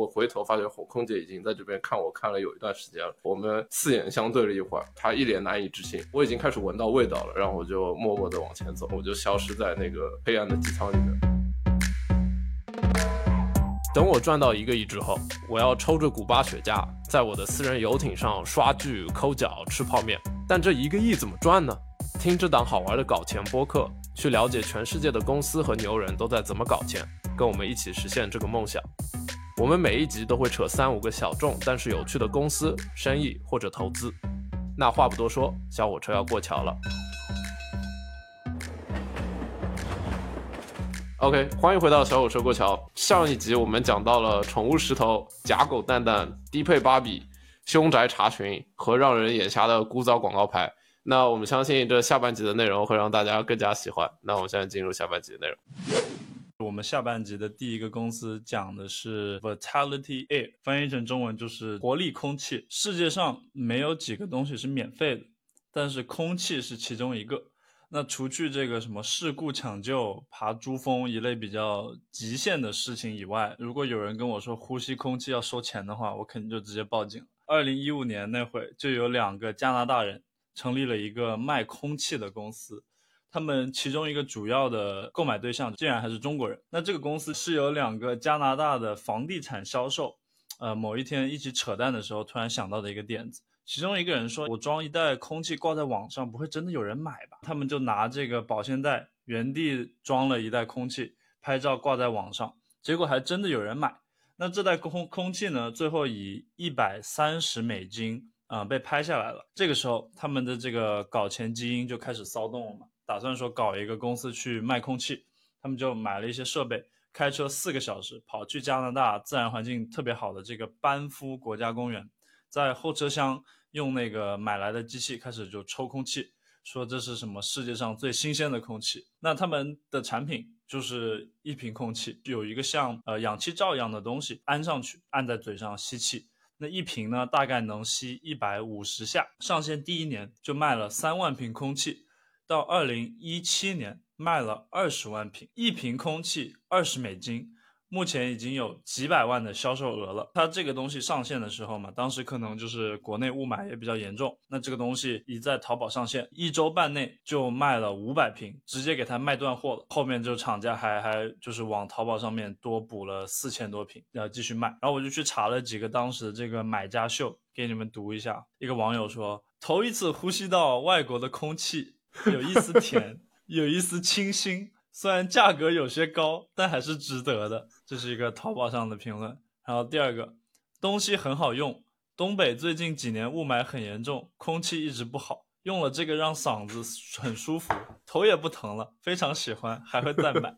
我回头发现孔空姐已经在这边看我看了有一段时间了，我们四眼相对了一会儿，她一脸难以置信。我已经开始闻到味道了，然后我就默默地往前走，我就消失在那个黑暗的机舱里面。等我赚到一个亿之后，我要抽着古巴雪茄，在我的私人游艇上刷剧、抠脚、吃泡面。但这一个亿怎么赚呢？听这档好玩的搞钱播客，去了解全世界的公司和牛人都在怎么搞钱，跟我们一起实现这个梦想。我们每一集都会扯三五个小众但是有趣的公司、生意或者投资。那话不多说，小火车要过桥了。OK，欢迎回到小火车过桥。上一集我们讲到了宠物石头、假狗蛋蛋、低配芭比、凶宅查询和让人眼瞎的古早广告牌。那我们相信这下半集的内容会让大家更加喜欢。那我们现在进入下半集的内容。我们下半集的第一个公司讲的是 Vitality Air，翻译成中文就是活力空气。世界上没有几个东西是免费的，但是空气是其中一个。那除去这个什么事故抢救、爬珠峰一类比较极限的事情以外，如果有人跟我说呼吸空气要收钱的话，我肯定就直接报警。二零一五年那会就有两个加拿大人成立了一个卖空气的公司，他们其中一个主要的购买对象竟然还是中国人。那这个公司是由两个加拿大的房地产销售，呃，某一天一起扯淡的时候突然想到的一个点子。其中一个人说：“我装一袋空气挂在网上，不会真的有人买吧？”他们就拿这个保鲜袋原地装了一袋空气，拍照挂在网上，结果还真的有人买。那这袋空空气呢，最后以一百三十美金啊被拍下来了。这个时候，他们的这个搞钱基因就开始骚动了嘛，打算说搞一个公司去卖空气。他们就买了一些设备，开车四个小时跑去加拿大自然环境特别好的这个班夫国家公园，在后车厢。用那个买来的机器开始就抽空气，说这是什么世界上最新鲜的空气。那他们的产品就是一瓶空气，有一个像呃氧气罩一样的东西安上去，按在嘴上吸气。那一瓶呢，大概能吸一百五十下。上线第一年就卖了三万瓶空气，到二零一七年卖了二十万瓶，一瓶空气二十美金。目前已经有几百万的销售额了。它这个东西上线的时候嘛，当时可能就是国内雾霾也比较严重。那这个东西一在淘宝上线，一周半内就卖了五百瓶，直接给它卖断货了。后面就厂家还还就是往淘宝上面多补了四千多瓶，要继续卖。然后我就去查了几个当时的这个买家秀，给你们读一下。一个网友说：“头一次呼吸到外国的空气，有一丝甜，有一丝清新。”虽然价格有些高，但还是值得的。这是一个淘宝上的评论。然后第二个，东西很好用。东北最近几年雾霾很严重，空气一直不好，用了这个让嗓子很舒服，头也不疼了，非常喜欢，还会再买。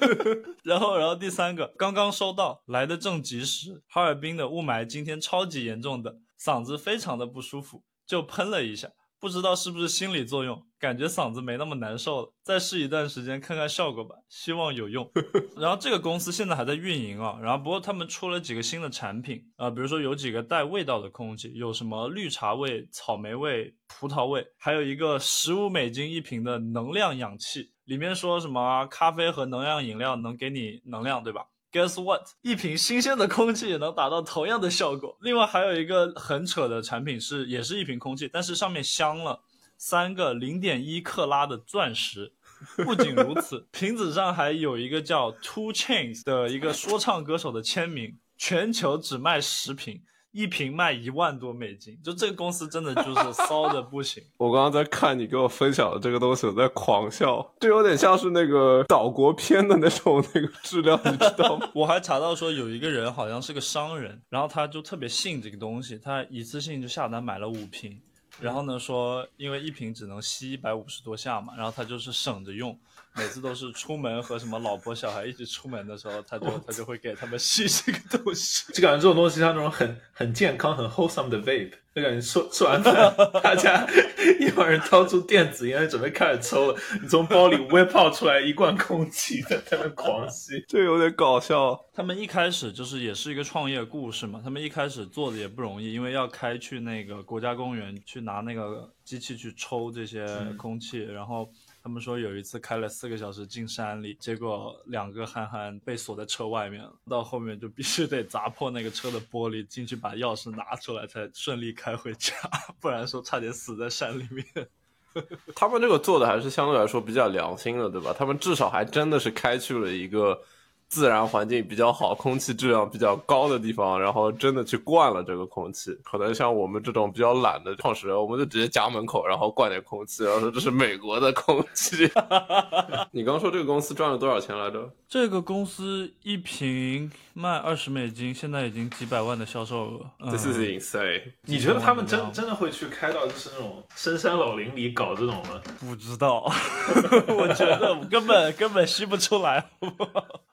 然后，然后第三个，刚刚收到，来的正及时。哈尔滨的雾霾今天超级严重的，嗓子非常的不舒服，就喷了一下。不知道是不是心理作用，感觉嗓子没那么难受了。再试一段时间看看效果吧，希望有用。然后这个公司现在还在运营啊，然后不过他们出了几个新的产品啊，比如说有几个带味道的空气，有什么绿茶味、草莓味、葡萄味，还有一个十五美金一瓶的能量氧气，里面说什么咖啡和能量饮料能给你能量，对吧？Guess what？一瓶新鲜的空气也能达到同样的效果。另外还有一个很扯的产品是，也是一瓶空气，但是上面镶了三个零点一克拉的钻石。不仅如此，瓶子上还有一个叫 Two Chains 的一个说唱歌手的签名。全球只卖十瓶。一瓶卖一万多美金，就这个公司真的就是 骚的不行。我刚刚在看你给我分享的这个东西，我在狂笑，这有点像是那个岛国片的那种那个质量，你知道吗？我还查到说有一个人好像是个商人，然后他就特别信这个东西，他一次性就下单买了五瓶，然后呢说因为一瓶只能吸一百五十多下嘛，然后他就是省着用。每次都是出门和什么老婆小孩一起出门的时候，他就他就会给他们吸这个东西，就感觉这种东西像那种很很健康、很 wholesome 的 vape，就感觉吃吃完饭，大家一帮人掏出电子烟准备开始抽了，你从包里 whip out 出来一罐空气在他们狂吸，这有点搞笑。他们一开始就是也是一个创业故事嘛，他们一开始做的也不容易，因为要开去那个国家公园去拿那个机器去抽这些空气，然后。他们说有一次开了四个小时进山里，结果两个憨憨被锁在车外面了，到后面就必须得砸破那个车的玻璃进去把钥匙拿出来，才顺利开回家，不然说差点死在山里面。他们这个做的还是相对来说比较良心的，对吧？他们至少还真的是开去了一个。自然环境比较好、空气质量比较高的地方，然后真的去灌了这个空气。可能像我们这种比较懒的创始人，我们就直接家门口，然后灌点空气，然后说这是美国的空气。你刚说这个公司赚了多少钱来着？这个公司一瓶卖二十美金，现在已经几百万的销售额。This is insane！你觉得他们真真的会去开到就是那种深山老林里搞这种吗？不知道，我觉得根本根本吸不出来。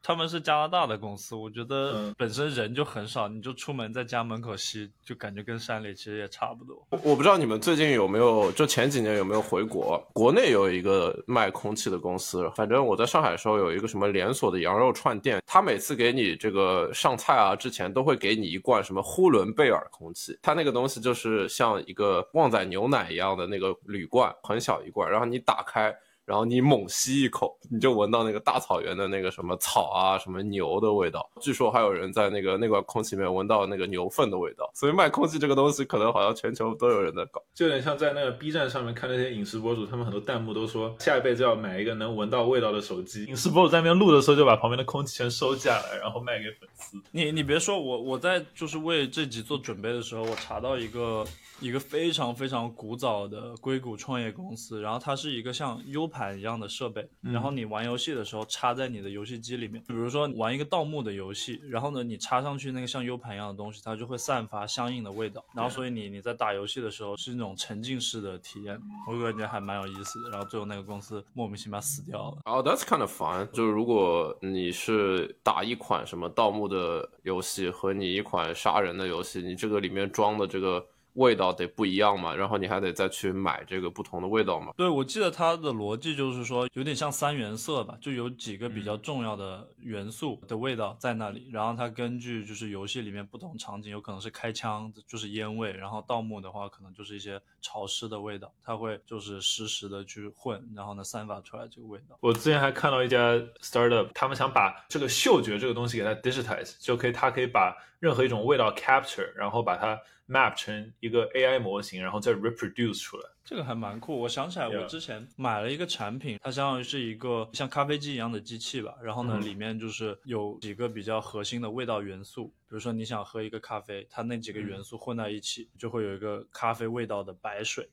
他们是加拿大的公司，我觉得本身人就很少，你就出门在家门口吸，就感觉跟山里其实也差不多。我我不知道你们最近有没有，就前几年有没有回国？国内有一个卖空气的公司，反正我在上海的时候有一个什么连锁的羊肉串店，他每次给你这个上菜啊之前都会给你一罐什么呼伦贝尔空气，它那个东西就是像一个旺仔牛奶一样的那个铝罐，很小一罐，然后你打开。然后你猛吸一口，你就闻到那个大草原的那个什么草啊，什么牛的味道。据说还有人在那个那块空气里面闻到那个牛粪的味道。所以卖空气这个东西，可能好像全球都有人在搞，就有点像在那个 B 站上面看那些饮食博主，他们很多弹幕都说下一辈子要买一个能闻到味道的手机。饮食博主在那边录的时候，就把旁边的空气全收下来，然后卖给粉丝。你你别说我，我在就是为这集做准备的时候，我查到一个。一个非常非常古早的硅谷创业公司，然后它是一个像 U 盘一样的设备，然后你玩游戏的时候插在你的游戏机里面，比如说玩一个盗墓的游戏，然后呢你插上去那个像 U 盘一样的东西，它就会散发相应的味道，然后所以你你在打游戏的时候是那种沉浸式的体验，我感觉还蛮有意思的。然后最后那个公司莫名其妙死掉了。哦，That's kind of fun。就是如果你是打一款什么盗墓的游戏和你一款杀人的游戏，你这个里面装的这个。味道得不一样嘛，然后你还得再去买这个不同的味道嘛。对，我记得它的逻辑就是说，有点像三原色吧，就有几个比较重要的元素的味道在那里，然后它根据就是游戏里面不同场景，有可能是开枪就是烟味，然后盗墓的话可能就是一些潮湿的味道，它会就是实时的去混，然后呢散发出来这个味道。我之前还看到一家 startup，他们想把这个嗅觉这个东西给它 digitize，就可以它可以把任何一种味道 capture，然后把它。Map 成一个 AI 模型，然后再 reproduce 出来，这个还蛮酷。我想起来，我之前买了一个产品，它相当于是一个像咖啡机一样的机器吧。然后呢，里面就是有几个比较核心的味道元素，比如说你想喝一个咖啡，它那几个元素混在一起，就会有一个咖啡味道的白水。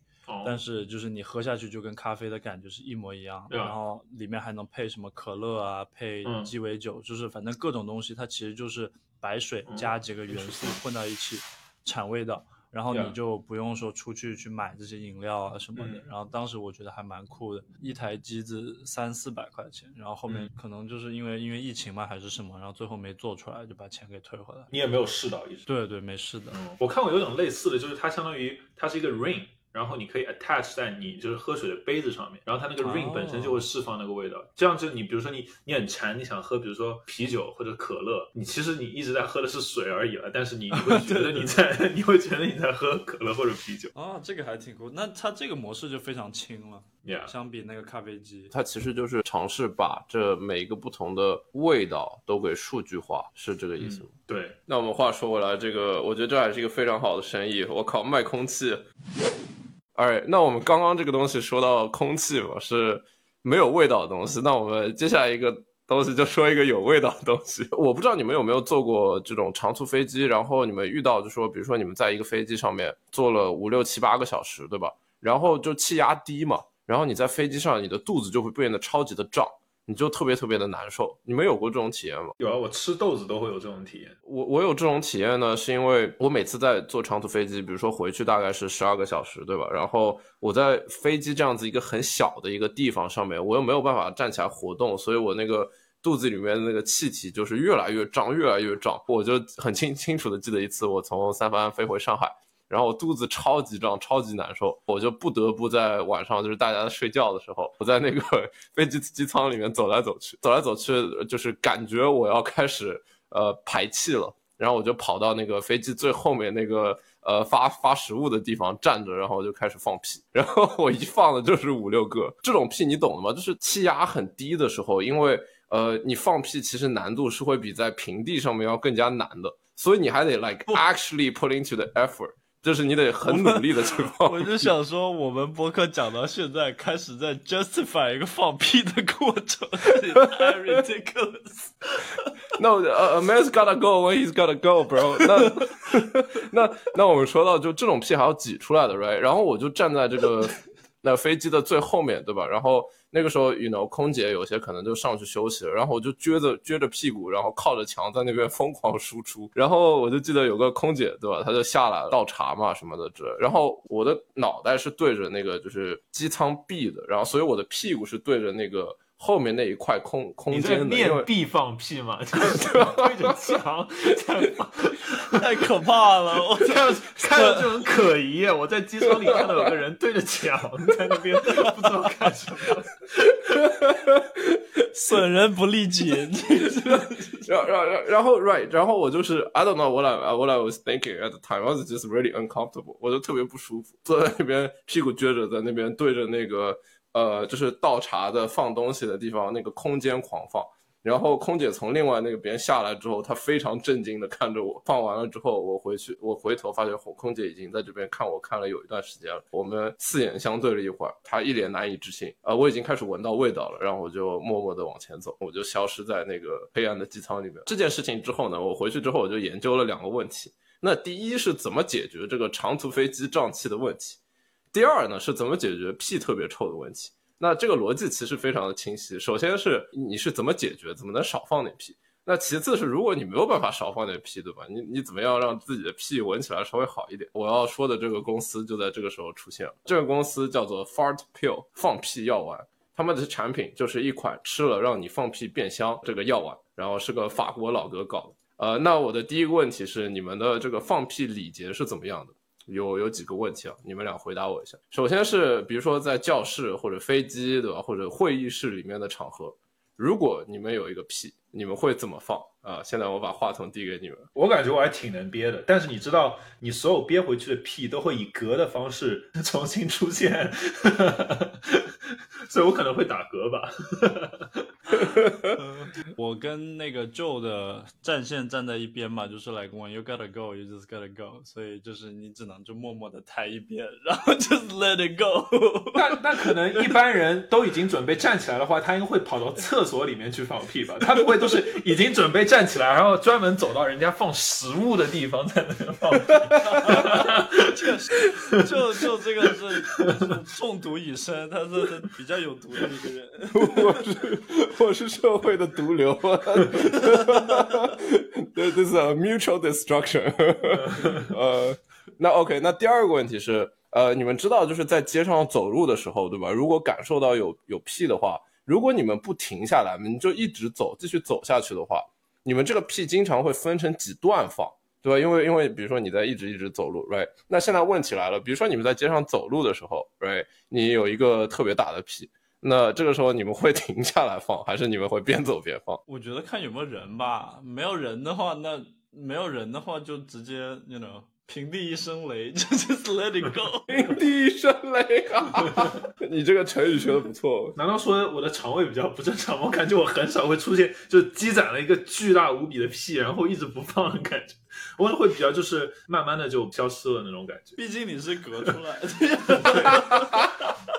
但是就是你喝下去就跟咖啡的感觉是一模一样。然后里面还能配什么可乐啊，配鸡尾酒，就是反正各种东西，它其实就是白水加几个元素混到一起。产味道，然后你就不用说出去去买这些饮料啊什么的。然后当时我觉得还蛮酷的，一台机子三四百块钱，然后后面可能就是因为因为疫情嘛还是什么，然后最后没做出来，就把钱给退回来。你也没有试到一直？对对，没试的。我看过有种类似的，就是它相当于它是一个 ring。然后你可以 attach 在你就是喝水的杯子上面，然后它那个 ring 本身就会释放那个味道。这样就你比如说你你很馋，你想喝比如说啤酒或者可乐，你其实你一直在喝的是水而已了，但是你会 觉得你在你会觉得你在喝可乐或者啤酒。啊，这个还挺酷。那它这个模式就非常轻了，yeah。相比那个咖啡机，它其实就是尝试把这每一个不同的味道都给数据化，是这个意思吗？对。那我们话说回来，这个我觉得这还是一个非常好的生意。我靠，卖空气。哎，那我们刚刚这个东西说到空气嘛，是没有味道的东西。那我们接下来一个东西就说一个有味道的东西。我不知道你们有没有坐过这种长途飞机，然后你们遇到就说，比如说你们在一个飞机上面坐了五六七八个小时，对吧？然后就气压低嘛，然后你在飞机上，你的肚子就会变得超级的胀。你就特别特别的难受，你们有过这种体验吗？有啊，我吃豆子都会有这种体验。我我有这种体验呢，是因为我每次在坐长途飞机，比如说回去大概是十二个小时，对吧？然后我在飞机这样子一个很小的一个地方上面，我又没有办法站起来活动，所以我那个肚子里面的那个气体就是越来越胀，越来越胀。我就很清清楚的记得一次，我从三藩飞回上海。然后我肚子超级胀，超级难受，我就不得不在晚上，就是大家睡觉的时候，我在那个 飞机机舱里面走来走去，走来走去，就是感觉我要开始呃排气了。然后我就跑到那个飞机最后面那个呃发发食物的地方站着，然后我就开始放屁，然后我一放的就是五六个。这种屁你懂的吗？就是气压很低的时候，因为呃你放屁其实难度是会比在平地上面要更加难的，所以你还得 like actually put into the effort。就是你得很努力的情况。我就想说，我们播客讲到现在，开始在 justify 一个放屁的过程，太 ridiculous。No, a man's gotta go when he's gotta go, bro 那。那那那我们说到就这种屁还要挤出来的，right？然后我就站在这个那飞机的最后面对吧？然后。那个时候，you know，空姐有些可能就上去休息了，然后我就撅着撅着屁股，然后靠着墙在那边疯狂输出。然后我就记得有个空姐，对吧？她就下来倒茶嘛什么的之类。然后我的脑袋是对着那个就是机舱壁的，然后所以我的屁股是对着那个。后面那一块空空间的，面壁放屁嘛，对着墙，太可怕了！我这样看着就很可疑。我在机舱里看到有个人对着墙在那边 不知道干什么，损人不利己。然后然后然后 right，然后我就是 I don't know what I what I was thinking at the time. I was just really uncomfortable，我就特别不舒服，坐在那边屁股撅着，在那边对着那个。呃，就是倒茶的、放东西的地方，那个空间狂放。然后空姐从另外那个边下来之后，她非常震惊的看着我。放完了之后，我回去，我回头发现空姐已经在这边看我看了有一段时间了。我们四眼相对了一会儿，她一脸难以置信。呃，我已经开始闻到味道了，然后我就默默的往前走，我就消失在那个黑暗的机舱里面。这件事情之后呢，我回去之后我就研究了两个问题。那第一是怎么解决这个长途飞机胀气的问题？第二呢，是怎么解决屁特别臭的问题？那这个逻辑其实非常的清晰。首先是你是怎么解决，怎么能少放点屁？那其次是如果你没有办法少放点屁，对吧？你你怎么样让自己的屁闻起来稍微好一点？我要说的这个公司就在这个时候出现了。这个公司叫做 Fart Pill，放屁药丸。他们的产品就是一款吃了让你放屁变香这个药丸，然后是个法国老哥搞的。呃，那我的第一个问题是，你们的这个放屁礼节是怎么样的？有有几个问题啊，你们俩回答我一下。首先是比如说在教室或者飞机，对吧？或者会议室里面的场合，如果你们有一个屁，你们会怎么放啊？现在我把话筒递给你们。我感觉我还挺能憋的，但是你知道，你所有憋回去的屁都会以嗝的方式 重新出现。所以我可能会打嗝吧。我跟那个 Joe 的战线站在一边嘛，就是 like when you gotta go, you just gotta go。所以就是你只能就默默的抬一边，然后 just let it go。那那可能一般人都已经准备站起来的话，他应该会跑到厕所里面去放屁吧？他不会都是已经准备站起来，然后专门走到人家放食物的地方在那边放屁？确实，就就这个是中毒已深，他是比较。有毒的一个人，我是我是社会的毒瘤啊！这这是 mutual destruction。呃，那 OK，那第二个问题是，呃，你们知道就是在街上走路的时候，对吧？如果感受到有有屁的话，如果你们不停下来，你就一直走，继续走下去的话，你们这个屁经常会分成几段放。对吧？因为因为比如说你在一直一直走路，right？那现在问题来了，比如说你们在街上走路的时候，right？你有一个特别大的屁，那这个时候你们会 停下来放，还是你们会边走边放？我觉得看有没有人吧。没有人的话，那没有人的话就直接，you know。平地一声雷，就 just let it go。平地一声雷啊！你这个成语学的不错。难道说我的肠胃比较不正常？我感觉我很少会出现，就积攒了一个巨大无比的屁，然后一直不放的感觉。我会比较就是慢慢的就消失了那种感觉。毕竟你是隔出来的。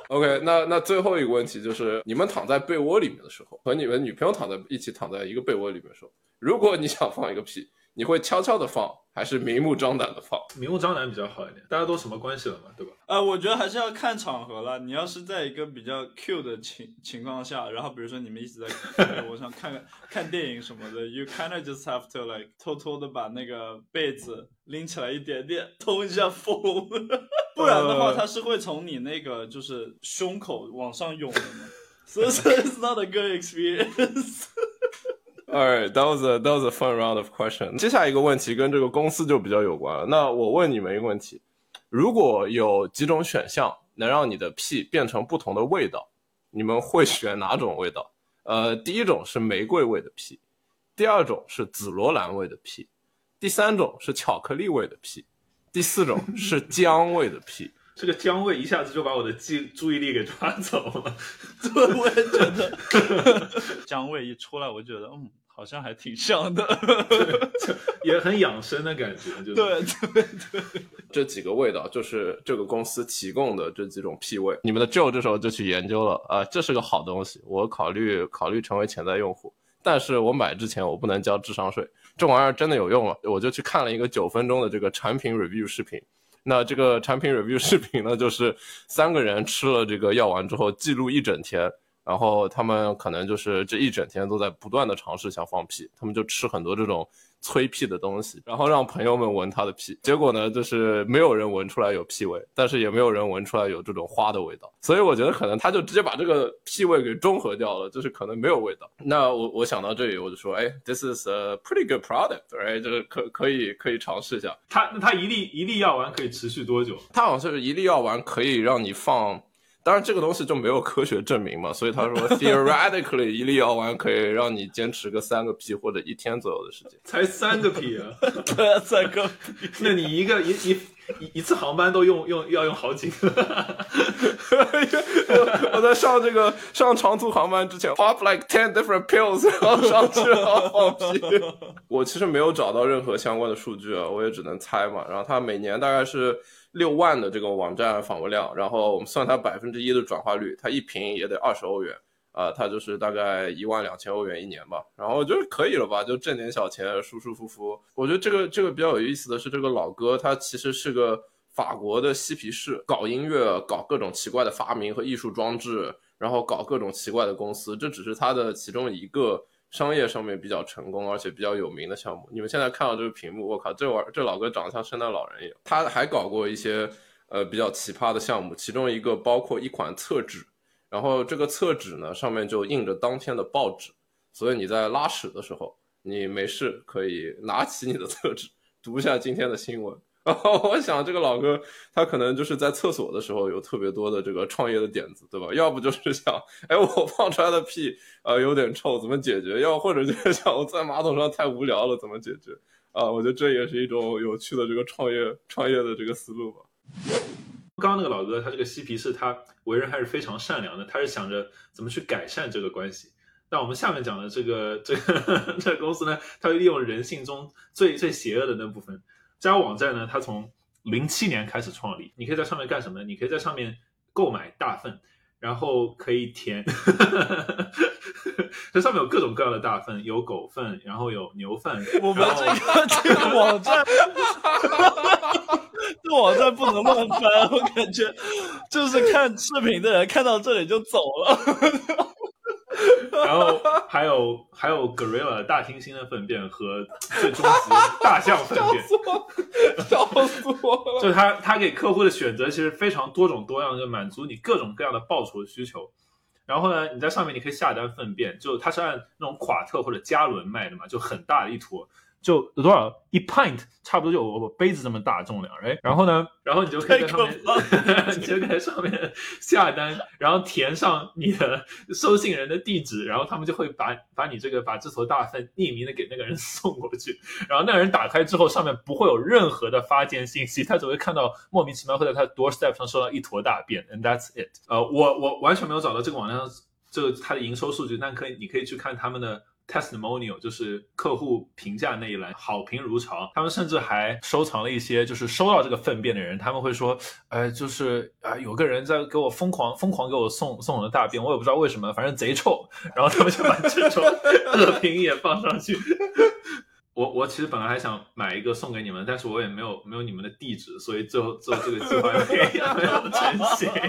OK，那那最后一个问题就是，你们躺在被窝里面的时候，和你们女朋友躺在一起躺在一个被窝里面的时候，如果你想放一个屁。你会悄悄的放，还是明目张胆的放？明目张胆比较好一点，大家都什么关系了嘛，对吧？呃，我觉得还是要看场合了。你要是在一个比较 Q 的情情况下，然后比如说你们一直在 我想看看看电影什么的，You kind of just have to like 偷偷的把那个被子拎起来一点点，通一下风，不然的话它是会从你那个就是胸口往上涌的嘛。So it's not a good experience. Alright, that was a that was a fun round of question. 接下来一个问题跟这个公司就比较有关了。那我问你们一个问题：如果有几种选项能让你的屁变成不同的味道，你们会选哪种味道？呃，第一种是玫瑰味的屁，第二种是紫罗兰味的屁，第三种是巧克力味的屁，第四种是姜味的屁。这个姜味一下子就把我的记注意力给抓走了。对，我也觉得姜味一出来，我觉得嗯，好像还挺像的，也很养生的感觉。就对对对，这几个味道就是这个公司提供的这几种屁味。你们的 Joe 这时候就去研究了啊，这是个好东西，我考虑考虑成为潜在用户。但是我买之前我不能交智商税，这玩意儿真的有用吗？我就去看了一个九分钟的这个产品 review 视频。那这个产品 review 视频呢，就是三个人吃了这个药丸之后记录一整天，然后他们可能就是这一整天都在不断的尝试想放屁，他们就吃很多这种。催屁的东西，然后让朋友们闻他的屁，结果呢，就是没有人闻出来有屁味，但是也没有人闻出来有这种花的味道，所以我觉得可能他就直接把这个屁味给中和掉了，就是可能没有味道。那我我想到这里，我就说，哎，this is a pretty good product，哎，就是可可以可以尝试一下。它那它一粒一粒药丸可以持续多久？它好像是一粒药丸可以让你放。当然，这个东西就没有科学证明嘛，所以他说 theoretically 一粒药丸可以让你坚持个三个屁或者一天左右的时间。才三个屁啊！对，三个屁。那你一个一一一一次航班都用用要用好几个。我在上这个上长途航班之前，pop like ten different pills，然后上去然后放屁。我其实没有找到任何相关的数据啊，我也只能猜嘛。然后他每年大概是。六万的这个网站访问量，然后我们算它百分之一的转化率，它一瓶也得二十欧元啊，它就是大概一万两千欧元一年吧。然后我觉得可以了吧，就挣点小钱，舒舒服服。我觉得这个这个比较有意思的是，这个老哥他其实是个法国的嬉皮士，搞音乐，搞各种奇怪的发明和艺术装置，然后搞各种奇怪的公司，这只是他的其中一个。商业上面比较成功，而且比较有名的项目。你们现在看到这个屏幕，我靠，这玩这老哥长得像圣诞老人一样。他还搞过一些呃比较奇葩的项目，其中一个包括一款厕纸，然后这个厕纸呢上面就印着当天的报纸，所以你在拉屎的时候，你没事可以拿起你的厕纸读一下今天的新闻。后我想这个老哥他可能就是在厕所的时候有特别多的这个创业的点子，对吧？要不就是想，哎，我放出来的屁啊有点臭，怎么解决？要或者就是想我在马桶上太无聊了，怎么解决？啊，我觉得这也是一种有趣的这个创业创业的这个思路吧。刚刚那个老哥他这个嬉皮士，他为人还是非常善良的，他是想着怎么去改善这个关系。那我们下面讲的这个这个 这个公司呢，它利用人性中最最邪恶的那部分。这家网站呢，它从零七年开始创立。你可以在上面干什么呢？你可以在上面购买大粪，然后可以填。这上面有各种各样的大粪，有狗粪，然后有牛粪。我们这个这个网站，这网站不能乱翻。我感觉就是看视频的人看到这里就走了。然后还有还有 gorilla 大猩猩的粪便和最终极大象粪便，笑死我了！就是他他给客户的选择其实非常多种多样，就满足你各种各样的报酬需求。然后呢，你在上面你可以下单粪便，就它是按那种夸特或者加仑卖的嘛，就很大的一坨。就有多少一 pint，差不多就我杯子这么大重量，哎，然后呢，然后你就可以在上面，你就可以在上面下单，然后填上你的收信人的地址，然后他们就会把把你这个把这坨大粪匿名的给那个人 送过去，然后那个人打开之后，上面不会有任何的发件信息，他只会看到莫名其妙会在他的 doorstep 上收到一坨大便，and that's it。呃，我我完全没有找到这个网站上这个它的营收数据，但可以你可以去看他们的。Testimonial 就是客户评价那一栏，好评如潮。他们甚至还收藏了一些，就是收到这个粪便的人，他们会说，呃，就是啊，有个人在给我疯狂疯狂给我送送我的大便，我也不知道为什么，反正贼臭。然后他们就把这种 恶评也放上去。我我其实本来还想买一个送给你们，但是我也没有没有你们的地址，所以最后最后这个计划没有成型。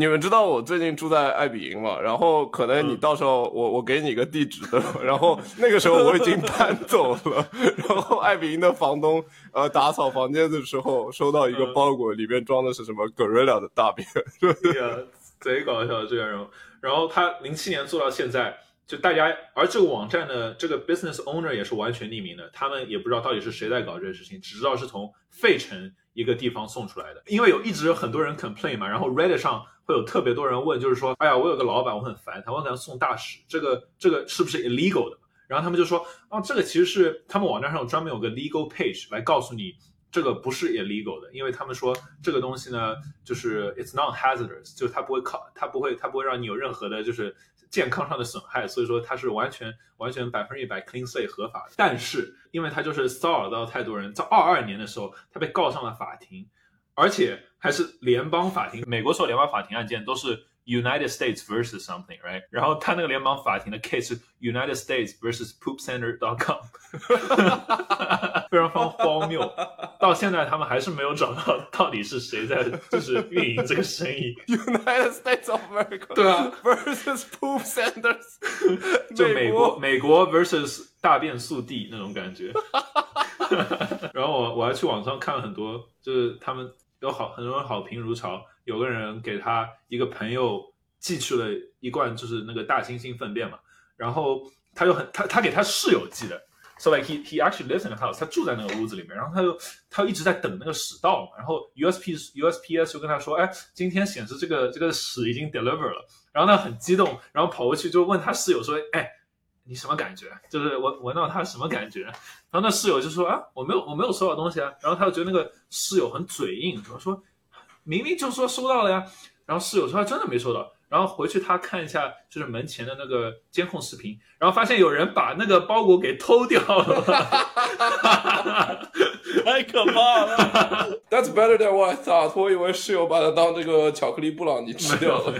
你们知道我最近住在爱比营嘛？然后可能你到时候我我给你个地址的，然后那个时候我已经搬走了，然后爱比营的房东呃打扫房间的时候收到一个包裹，里面装的是什么 gorilla 的大便，对 呀，贼搞笑这个人。然后他零七年做到现在。就大家，而这个网站的这个 business owner 也是完全匿名的，他们也不知道到底是谁在搞这个事情，只知道是从费城一个地方送出来的。因为有一直有很多人 complain 嘛，然后 Reddit 上会有特别多人问，就是说，哎呀，我有个老板，我很烦他，我给他送大使，这个这个是不是 illegal 的？然后他们就说，啊，这个其实是他们网站上有专门有个 legal page 来告诉你。这个不是 illegal 的，因为他们说这个东西呢，就是 it's not hazardous，就是它不会靠，它不会，它不会让你有任何的，就是健康上的损害，所以说它是完全完全百分之一百 clean slate 合法。但是因为他就是骚扰到太多人，在二二年的时候，他被告上了法庭，而且还是联邦法庭。美国所有联邦法庭案件都是。United States versus something, right？然后他那个联邦法庭的 case 是 United States versus poopcenter.com，非常非常荒谬。到现在他们还是没有找到到底是谁在就是运营这个生意。United States of America 对啊，versus poop centers，就美国美国 versus 大便速递那种感觉。然后我我还去网上看了很多，就是他们有好很多人好评如潮。有个人给他一个朋友寄去了一罐，就是那个大猩猩粪便嘛，然后他就很他他给他室友寄的，so like he he actually lives in the house，他住在那个屋子里面，然后他就他一直在等那个屎到嘛，然后 USP USPS 就跟他说，哎，今天显示这个这个屎已经 deliver 了，然后他很激动，然后跑过去就问他室友说，哎，你什么感觉？就是闻闻到他什么感觉？然后那室友就说啊，我没有我没有收到东西啊，然后他就觉得那个室友很嘴硬，怎么说？明明就说收到了呀，然后室友说他真的没收到，然后回去他看一下就是门前的那个监控视频，然后发现有人把那个包裹给偷掉了，太可怕了。That's better than what I thought。我以为室友把它当这个巧克力布朗尼吃掉了。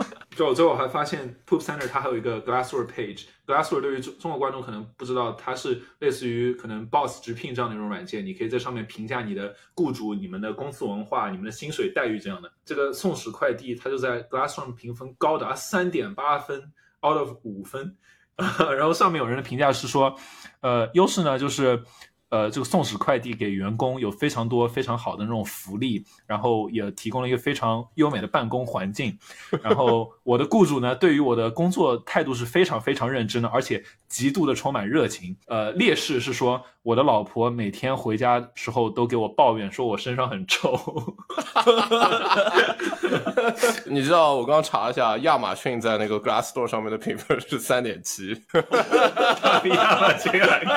就我最后还发现，Poop Center 它还有一个 Glassdoor page。Glassdoor 对于中中国观众可能不知道，它是类似于可能 Boss 直聘这样的一种软件，你可以在上面评价你的雇主、你们的公司文化、你们的薪水待遇这样的。这个送史快递，它就在 Glassdoor 评分高达三点八分，out of 五分。然后上面有人的评价是说，呃，优势呢就是。呃，这个送史快递给员工有非常多非常好的那种福利，然后也提供了一个非常优美的办公环境。然后 我的雇主呢，对于我的工作态度是非常非常认真的，而且极度的充满热情。呃，劣势是说我的老婆每天回家时候都给我抱怨，说我身上很臭。你知道我刚刚查了一下，亚马逊在那个 Glassdoor 上面的评分是三点七，比亚马逊还高。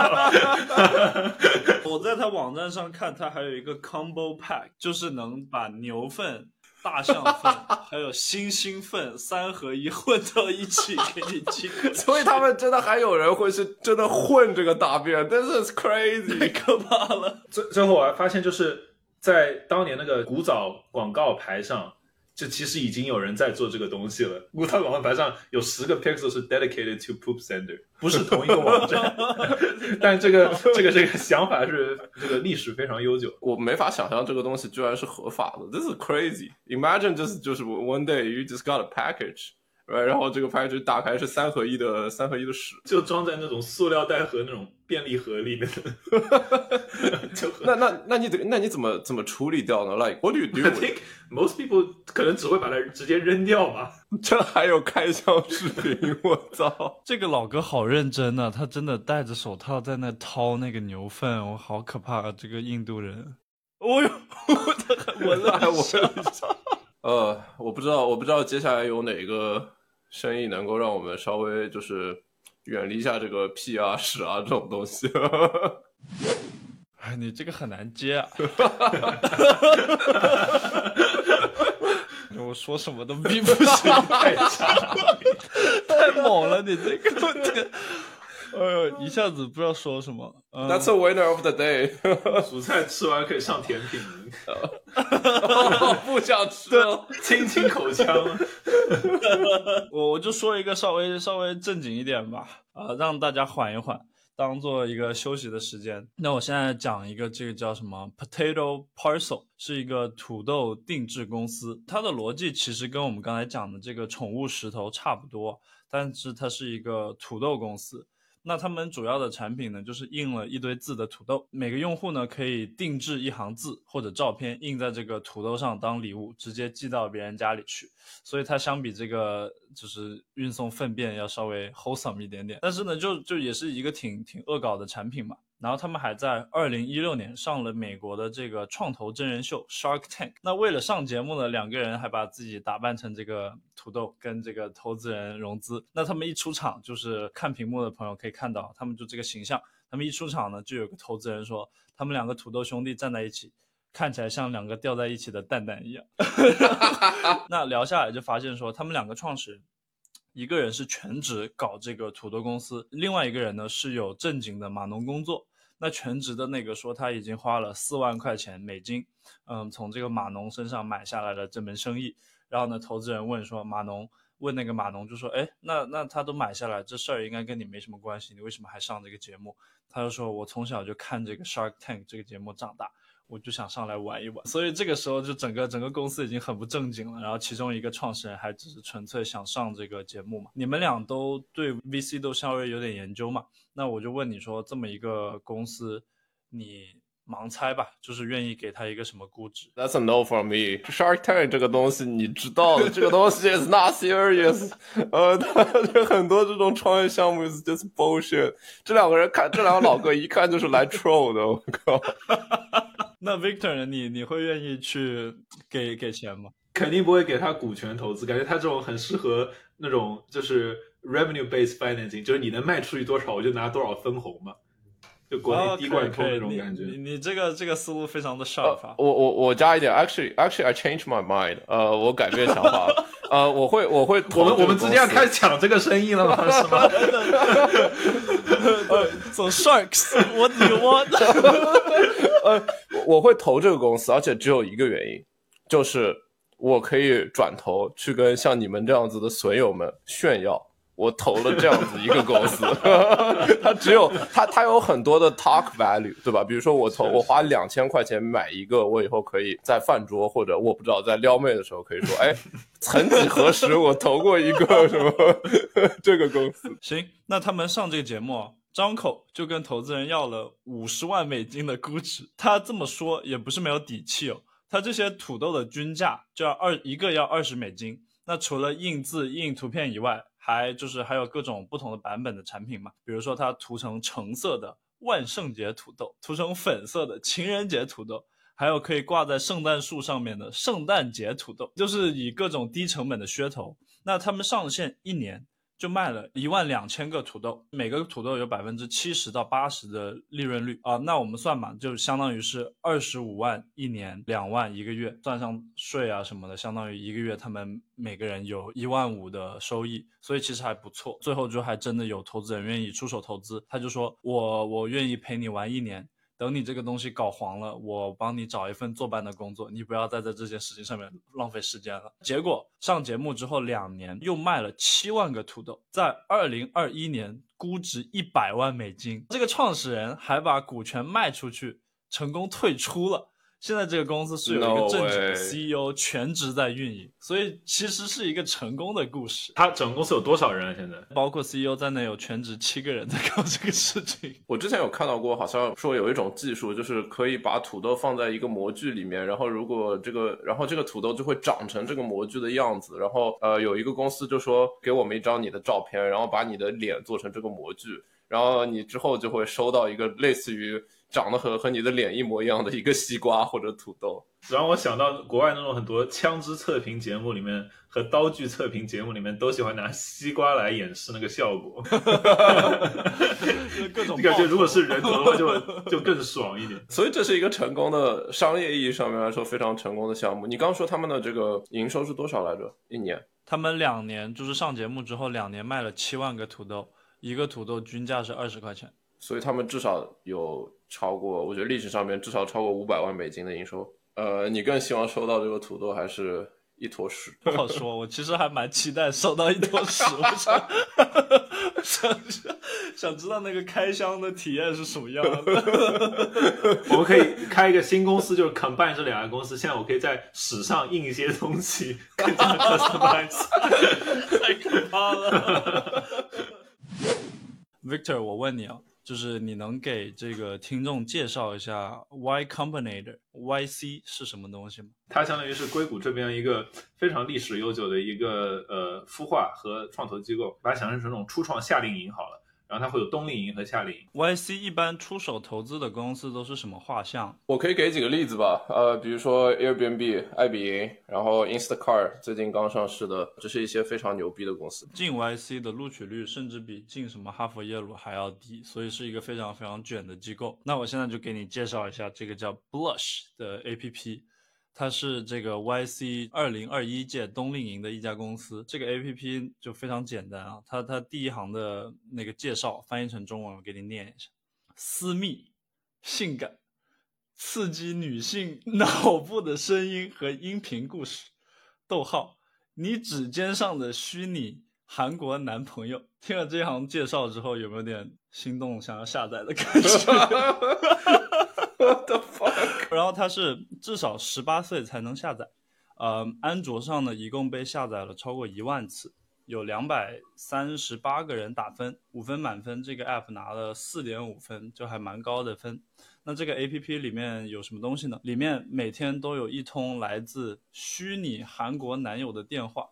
我在他网站上看，他还有一个 combo pack，就是能把牛粪、大象粪还有猩猩粪三合一混到一起给你寄。所以他们真的还有人会是真的混这个大便，This is crazy，太可怕了。最最后我还发现，就是在当年那个古早广告牌上。这其实已经有人在做这个东西了。五套广告牌上有十个 pixel 是 dedicated to poop sender，不是同一个网站，但这个这个这个想法是这个历史非常悠久。我没法想象这个东西居然是合法的，This is crazy。Imagine 就是就是 one day you just got a package。然后这个 package 打开是三合一的三合一的屎，就装在那种塑料袋和那种便利盒里面。就那那那你怎那你怎么怎么处理掉呢？Like what do you do? I think most people 可能只会把它直接扔掉吧。这还有开箱视频，我操！这个老哥好认真呢，他真的戴着手套在那掏那个牛粪，我好可怕啊！这个印度人，哦呦，我闻了，我呃，我不知道，我不知道接下来有哪个。生意能够让我们稍微就是远离一下这个屁啊屎啊这种东西。哎，你这个很难接啊！我说什么都比不行，太猛了，你这个。哎呦，一下子不知道说什么。That's a winner of the day。蔬菜吃完可以上甜品。不想吃，清清口腔。我我就说一个稍微稍微正经一点吧，啊，让大家缓一缓，当做一个休息的时间。那我现在讲一个，这个叫什么？Potato Parcel 是一个土豆定制公司，它的逻辑其实跟我们刚才讲的这个宠物石头差不多，但是它是一个土豆公司。那他们主要的产品呢，就是印了一堆字的土豆，每个用户呢可以定制一行字或者照片印在这个土豆上当礼物，直接寄到别人家里去。所以它相比这个就是运送粪便要稍微 wholesome 一点点，但是呢，就就也是一个挺挺恶搞的产品嘛。然后他们还在二零一六年上了美国的这个创投真人秀 Shark Tank。那为了上节目呢，两个人还把自己打扮成这个土豆，跟这个投资人融资。那他们一出场，就是看屏幕的朋友可以看到，他们就这个形象。他们一出场呢，就有个投资人说，他们两个土豆兄弟站在一起，看起来像两个吊在一起的蛋蛋一样。那聊下来就发现说，他们两个创始人。一个人是全职搞这个土豆公司，另外一个人呢是有正经的码农工作。那全职的那个说他已经花了四万块钱美金，嗯，从这个码农身上买下来了这门生意。然后呢，投资人问说，码农问那个码农就说，哎，那那他都买下来，这事儿应该跟你没什么关系，你为什么还上这个节目？他就说，我从小就看这个 Shark Tank 这个节目长大。我就想上来玩一玩，所以这个时候就整个整个公司已经很不正经了。然后其中一个创始人还只是纯粹想上这个节目嘛。你们俩都对 VC 都稍微有点研究嘛？那我就问你说，这么一个公司，你盲猜吧，就是愿意给他一个什么估值？That's a no for me. Shark Tank 这个东西你知道的，这个东西 is not serious。呃，他很多这种创业项目 is just bullshit。这两个人看，这两个老哥一看就是来 troll 的，我靠。那 Victor，你你会愿意去给给钱吗？肯定不会给他股权投资，感觉他这种很适合那种就是 revenue based financing，就是你能卖出去多少，我就拿多少分红嘛，就国内滴灌通那种感觉。你你这个这个思路非常的 sharp。我我我加一点，actually actually I change my mind，呃，我改变想法，呃，我会我会，我们我们之间要开始抢这个生意了吗？是吗？So sharks，what do you want？呃，我会投这个公司，而且只有一个原因，就是我可以转头去跟像你们这样子的损友们炫耀，我投了这样子一个公司。它只有它，它有很多的 talk value，对吧？比如说我投，我花两千块钱买一个，我以后可以在饭桌或者我不知道在撩妹的时候可以说，哎，曾几何时我投过一个什么 这个公司。行，那他们上这个节目。张口就跟投资人要了五十万美金的估值，他这么说也不是没有底气哦。他这些土豆的均价就要二一个要二十美金，那除了印字印图片以外，还就是还有各种不同的版本的产品嘛。比如说它涂成橙色的万圣节土豆，涂成粉色的情人节土豆，还有可以挂在圣诞树上面的圣诞节土豆，就是以各种低成本的噱头。那他们上线一年。就卖了一万两千个土豆，每个土豆有百分之七十到八十的利润率啊。那我们算嘛，就相当于是二十五万一年，两万一个月，算上税啊什么的，相当于一个月他们每个人有一万五的收益，所以其实还不错。最后就还真的有投资人愿意出手投资，他就说我我愿意陪你玩一年。等你这个东西搞黄了，我帮你找一份坐班的工作，你不要再在这件事情上面浪费时间了。结果上节目之后两年，又卖了七万个土豆，在二零二一年估值一百万美金，这个创始人还把股权卖出去，成功退出了。现在这个公司是有一个正经的 CEO 全职在运营，所以其实是一个成功的故事。他整个公司有多少人啊？现在包括 CEO 在内有全职七个人在搞这个事情。我之前有看到过，好像说有一种技术，就是可以把土豆放在一个模具里面，然后如果这个，然后这个土豆就会长成这个模具的样子。然后呃，有一个公司就说给我们一张你的照片，然后把你的脸做成这个模具，然后你之后就会收到一个类似于。长得和和你的脸一模一样的一个西瓜或者土豆，让我想到国外那种很多枪支测评节目里面和刀具测评节目里面都喜欢拿西瓜来演示那个效果，各种 感觉如果是人头的话就就更爽一点。所以这是一个成功的商业意义上面来说非常成功的项目。你刚说他们的这个营收是多少来着？一年？他们两年就是上节目之后两年卖了七万个土豆，一个土豆均价是二十块钱。所以他们至少有超过，我觉得历史上面至少超过五百万美金的营收。呃，你更希望收到这个土豆还是一坨屎？不好说，我其实还蛮期待收到一坨屎。我想，想想知道那个开箱的体验是什么样的。我们可以开一个新公司，就是 combine 这两个公司。现在我可以在史上印一些东西，更加 customize。太可怕了。Victor，我问你啊。就是你能给这个听众介绍一下 Y Combinator YC 是什么东西吗？它相当于是硅谷这边一个非常历史悠久的一个呃孵化和创投机构，把它想象成那种初创夏令营好了。然后它会有冬令营和夏令营。YC 一般出手投资的公司都是什么画像？我可以给几个例子吧，呃，比如说 Airbnb、爱彼迎，然后 Instacart 最近刚上市的，这是一些非常牛逼的公司。进 YC 的录取率甚至比进什么哈佛、耶鲁还要低，所以是一个非常非常卷的机构。那我现在就给你介绍一下这个叫 Blush 的 APP。它是这个 YC 二零二一届冬令营的一家公司。这个 APP 就非常简单啊，它它第一行的那个介绍翻译成中文，我给你念一下：私密、性感、刺激女性脑部的声音和音频故事。逗号，你指尖上的虚拟韩国男朋友。听了这一行介绍之后，有没有点心动，想要下载的感觉？我的 fuck？然后它是至少十八岁才能下载，呃，安卓上呢一共被下载了超过一万次，有两百三十八个人打分，五分满分，这个 app 拿了四点五分，就还蛮高的分。那这个 app 里面有什么东西呢？里面每天都有一通来自虚拟韩国男友的电话，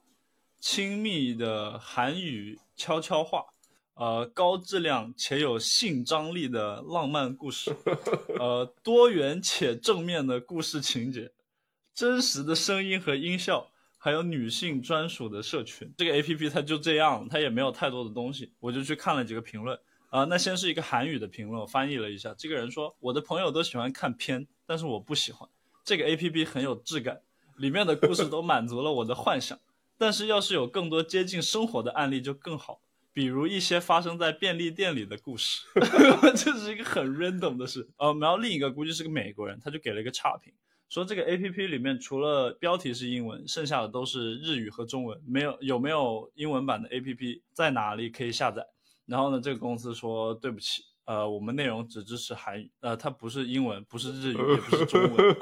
亲密的韩语悄悄话。呃，高质量且有性张力的浪漫故事，呃，多元且正面的故事情节，真实的声音和音效，还有女性专属的社群。这个 A P P 它就这样，它也没有太多的东西，我就去看了几个评论。啊、那先是一个韩语的评论，我翻译了一下。这个人说，我的朋友都喜欢看片，但是我不喜欢。这个 A P P 很有质感，里面的故事都满足了我的幻想，但是要是有更多接近生活的案例就更好。比如一些发生在便利店里的故事，这是一个很 random 的事。呃，然后另一个估计是个美国人，他就给了一个差评，说这个 A P P 里面除了标题是英文，剩下的都是日语和中文，没有有没有英文版的 A P P，在哪里可以下载？然后呢，这个公司说对不起，呃，我们内容只支持韩语，呃，它不是英文，不是日语，也不是中文。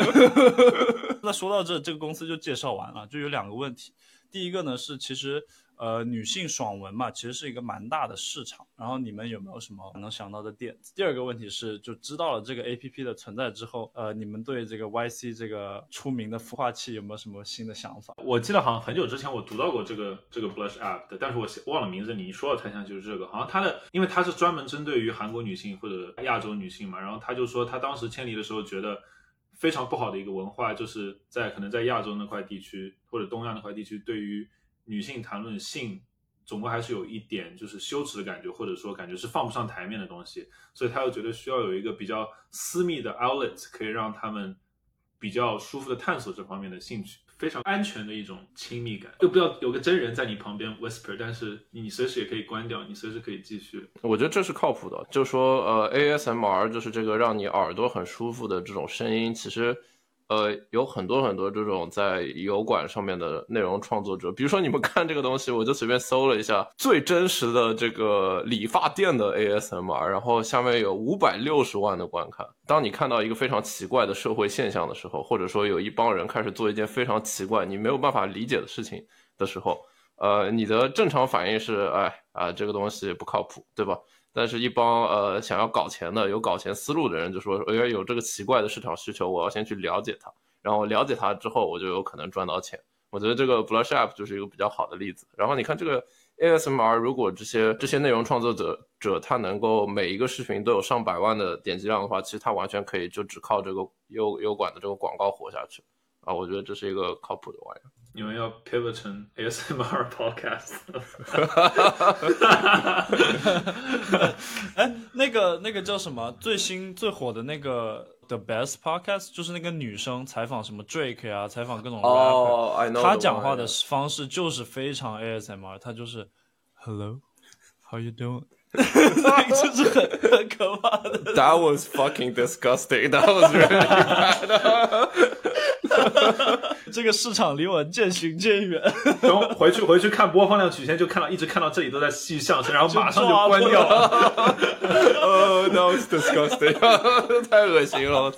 那说到这，这个公司就介绍完了，就有两个问题。第一个呢是其实呃女性爽文嘛，其实是一个蛮大的市场。然后你们有没有什么能想到的点？第二个问题是，就知道了这个 A P P 的存在之后，呃，你们对这个 Y C 这个出名的孵化器有没有什么新的想法？我记得好像很久之前我读到过这个这个 Blush App 的，但是我忘了名字。你一说了才想就是这个，好像它的，因为它是专门针对于韩国女性或者亚洲女性嘛，然后他就说他当时迁离的时候觉得非常不好的一个文化，就是在可能在亚洲那块地区或者东亚那块地区，对于女性谈论性。总归还是有一点就是羞耻的感觉，或者说感觉是放不上台面的东西，所以他又觉得需要有一个比较私密的 outlet，可以让他们比较舒服的探索这方面的兴趣，非常安全的一种亲密感，又不要有个真人在你旁边 whisper，但是你随时也可以关掉，你随时可以继续。我觉得这是靠谱的，就说呃 ASMR 就是这个让你耳朵很舒服的这种声音，其实。呃，有很多很多这种在油管上面的内容创作者，比如说你们看这个东西，我就随便搜了一下最真实的这个理发店的 ASMR，然后下面有五百六十万的观看。当你看到一个非常奇怪的社会现象的时候，或者说有一帮人开始做一件非常奇怪、你没有办法理解的事情的时候，呃，你的正常反应是，哎啊，这个东西不靠谱，对吧？但是，一帮呃想要搞钱的、有搞钱思路的人就说，哎，有这个奇怪的市场需求，我要先去了解它，然后了解它之后，我就有可能赚到钱。我觉得这个 Blush App 就是一个比较好的例子。然后你看这个 ASMR，如果这些这些内容创作者者他能够每一个视频都有上百万的点击量的话，其实他完全可以就只靠这个优优管的这个广告活下去啊！我觉得这是一个靠谱的玩意儿。你们要 pivot 成 ASMR podcast？哎，那个那个叫什么？最新最火的那个 The Best Podcast，就是那个女生采访什么 Drake 呀、采访各种 rapper，、她讲话的方式就是非常 ASMR，她就是 Hello，How you doing？就是很很可怕的。That was fucking disgusting. That was really bad. 这个市场离我渐行渐远。然后回去回去看播放量曲线，就看到一直看到这里都在继续上升，然后马上就就关掉了。呃、was disgusting. 太恶心了。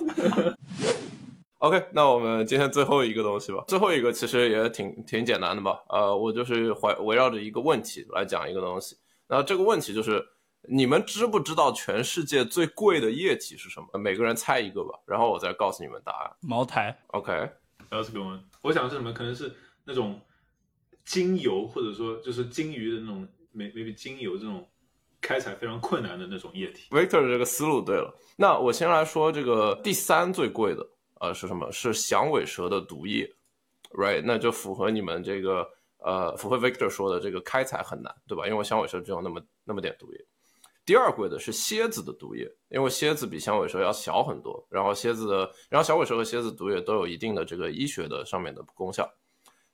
OK，那我们今天最后一个东西吧。最后一个其实也挺挺简单的吧。呃，我就是围围绕着一个问题来讲一个东西。那这个问题就是，你们知不知道全世界最贵的液体是什么？每个人猜一个吧，然后我再告诉你们答案。茅台，OK，That's good one。我想是什么？可能是那种精油，或者说就是金鱼的那种，maybe 精油这种开采非常困难的那种液体。Victor 的这个思路对了。那我先来说这个第三最贵的，呃，是什么？是响尾蛇的毒液，right？那就符合你们这个呃，符合 Victor 说的这个开采很难，对吧？因为响尾蛇只有那么那么点毒液。第二贵的是蝎子的毒液，因为蝎子比响尾蛇要小很多，然后蝎子的，然后响尾蛇和蝎子毒液都有一定的这个医学的上面的功效。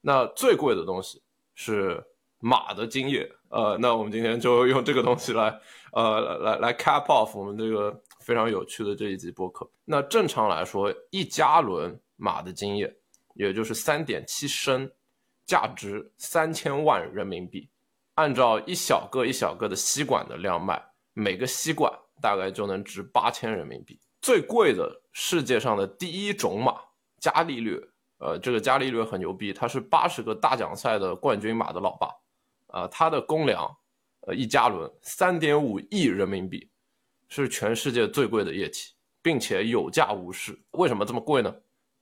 那最贵的东西是马的精液，呃，那我们今天就用这个东西来，呃，来来 cap off 我们这个非常有趣的这一集播客。那正常来说，一加仑马的精液，也就是三点七升，价值三千万人民币。按照一小个一小个的吸管的量卖，每个吸管大概就能值八千人民币。最贵的世界上的第一种马伽利略，呃，这个伽利略很牛逼，它是八十个大奖赛的冠军马的老爸，呃，他的公粮，呃，一加仑三点五亿人民币，是全世界最贵的液体，并且有价无市。为什么这么贵呢？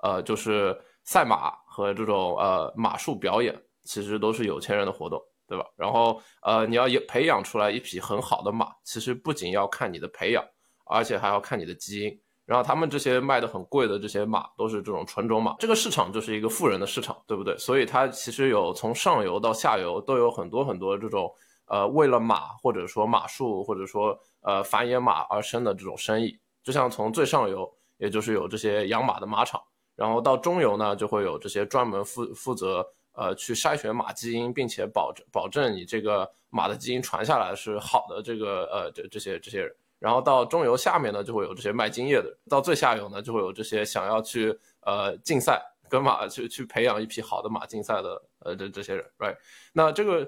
呃，就是赛马和这种呃马术表演，其实都是有钱人的活动。对吧？然后呃，你要培养出来一匹很好的马，其实不仅要看你的培养，而且还要看你的基因。然后他们这些卖的很贵的这些马，都是这种纯种马。这个市场就是一个富人的市场，对不对？所以它其实有从上游到下游都有很多很多这种呃为了马或者说马术或者说呃繁衍马而生的这种生意。就像从最上游，也就是有这些养马的马场，然后到中游呢，就会有这些专门负负责。呃，去筛选马基因，并且保证保证你这个马的基因传下来是好的，这个呃这这些这些人，然后到中游下面呢，就会有这些卖精液的，到最下游呢，就会有这些想要去呃竞赛跟马去去培养一匹好的马竞赛的呃这这些人，right？那这个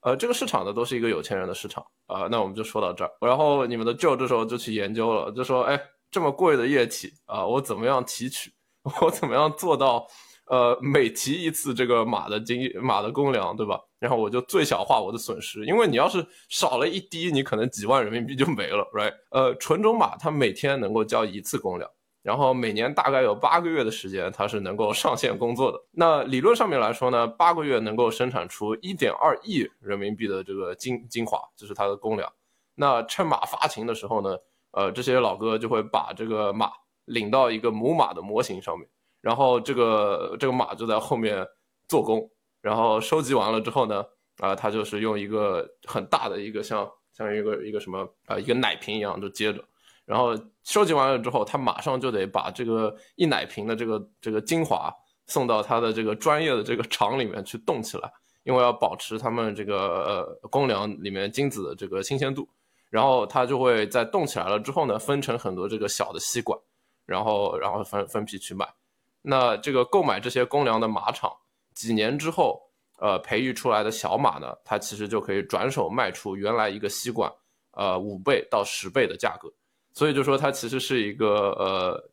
呃这个市场呢，都是一个有钱人的市场啊、呃。那我们就说到这儿，然后你们的 Joe 这时候就去研究了，就说哎，这么贵的液体啊、呃，我怎么样提取？我怎么样做到？呃，每提一次这个马的精马的公粮，对吧？然后我就最小化我的损失，因为你要是少了一滴，你可能几万人民币就没了，right？呃，纯种马它每天能够交一次公粮，然后每年大概有八个月的时间它是能够上线工作的。那理论上面来说呢，八个月能够生产出一点二亿人民币的这个精精华，这是它的公粮。那趁马发情的时候呢，呃，这些老哥就会把这个马领到一个母马的模型上面。然后这个这个马就在后面做工，然后收集完了之后呢，啊、呃，它就是用一个很大的一个像像一个一个什么啊、一个奶瓶一样就接着，然后收集完了之后，它马上就得把这个一奶瓶的这个这个精华送到它的这个专业的这个厂里面去冻起来，因为要保持它们这个呃公粮里面精子的这个新鲜度，然后它就会在冻起来了之后呢，分成很多这个小的吸管，然后然后分分批去卖。那这个购买这些公粮的马场，几年之后，呃，培育出来的小马呢，它其实就可以转手卖出原来一个吸管，呃，五倍到十倍的价格。所以就说它其实是一个呃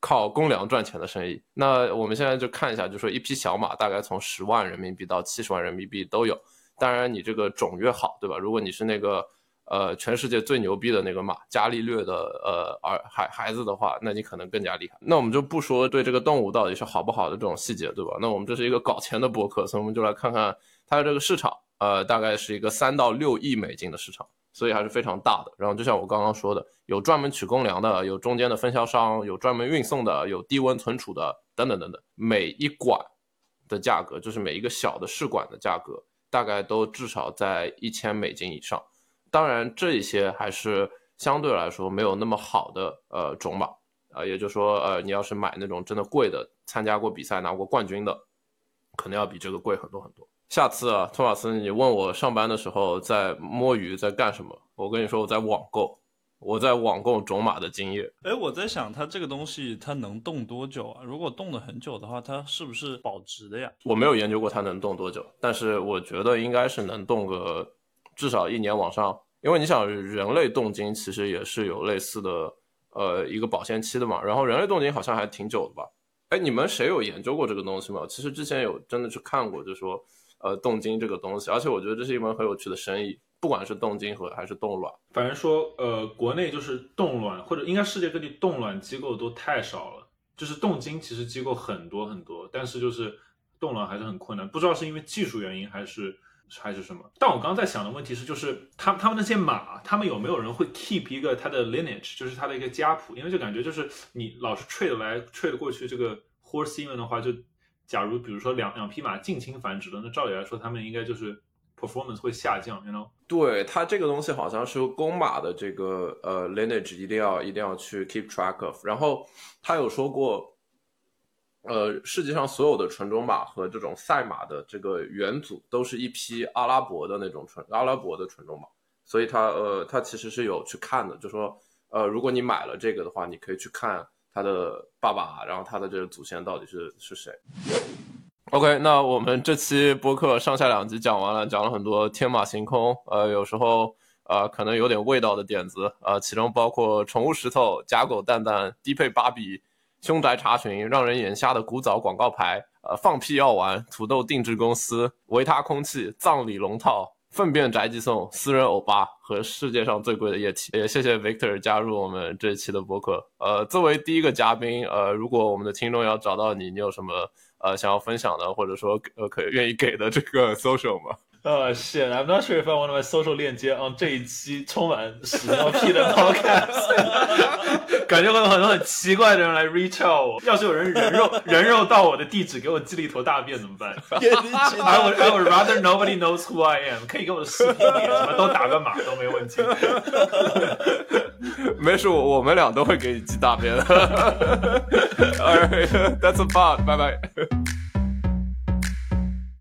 靠公粮赚钱的生意。那我们现在就看一下，就说一匹小马大概从十万人民币到七十万人民币都有。当然你这个种越好，对吧？如果你是那个。呃，全世界最牛逼的那个马，伽利略的呃儿孩孩子的话，那你可能更加厉害。那我们就不说对这个动物到底是好不好的这种细节，对吧？那我们这是一个搞钱的博客，所以我们就来看看它的这个市场，呃，大概是一个三到六亿美金的市场，所以还是非常大的。然后就像我刚刚说的，有专门取公粮的，有中间的分销商，有专门运送的，有低温存储的，等等等等。每一管的价格，就是每一个小的试管的价格，大概都至少在一千美金以上。当然，这一些还是相对来说没有那么好的呃种马啊、呃，也就是说，呃，你要是买那种真的贵的，参加过比赛拿过冠军的，可能要比这个贵很多很多。下次啊，托马斯，你问我上班的时候在摸鱼在干什么，我跟你说我在网购，我在网购种马的经验。哎，我在想它这个东西它能冻多久啊？如果冻得很久的话，它是不是保值的呀？我没有研究过它能冻多久，但是我觉得应该是能冻个至少一年往上。因为你想，人类冻精其实也是有类似的，呃，一个保鲜期的嘛。然后人类冻精好像还挺久的吧？哎，你们谁有研究过这个东西吗？其实之前有真的去看过，就说，呃，冻精这个东西，而且我觉得这是一门很有趣的生意，不管是冻精和还是冻卵。反正说，呃，国内就是冻卵，或者应该世界各地冻卵机构都太少了。就是冻精其实机构很多很多，但是就是冻卵还是很困难。不知道是因为技术原因还是还是什么？但我刚刚在想的问题是，就是他他们那些马，他们有没有人会 keep 一个他的 lineage，就是他的一个家谱？因为就感觉就是你老是 trade 来 trade 过去这个 horseman 的话，就假如比如说两两匹马近亲繁殖了，那照理来说他们应该就是 performance 会下降，you know？对它这个东西好像是公马的这个呃 lineage 一定要一定要去 keep track of。然后他有说过，呃，世界上所有的纯种马和这种赛马的这个元祖都是一批阿拉伯的那种纯阿拉伯的纯种马，所以他呃他其实是有去看的，就说呃如果你买了这个的话，你可以去看他的爸爸，然后他的这个祖先到底是是谁。OK，那我们这期播客上下两集讲完了，讲了很多天马行空，呃，有时候呃可能有点味道的点子，呃，其中包括宠物石头、假狗蛋蛋、低配芭比、凶宅查询、让人眼瞎的古早广告牌、呃放屁药丸、土豆定制公司、维他空气、葬礼龙套。粪便宅急送、私人欧巴和世界上最贵的液体，也谢谢 Victor 加入我们这一期的播客。呃，作为第一个嘉宾，呃，如果我们的听众要找到你，你有什么呃想要分享的，或者说呃可以愿意给的这个 social 吗？呃，shit, I'm not sure if I want my social 链接 on 这一期充满屎尿屁的 podcast，感觉会有很多很奇怪的人来 reach out 我。要是有人人肉人肉到我的地址，给我寄了一坨大便怎么办？I would I would rather nobody knows who I am。可以给我的视频脸什么都打个码都没问题。没事，我我们俩都会给你寄大便的。Alright, that's about，拜拜。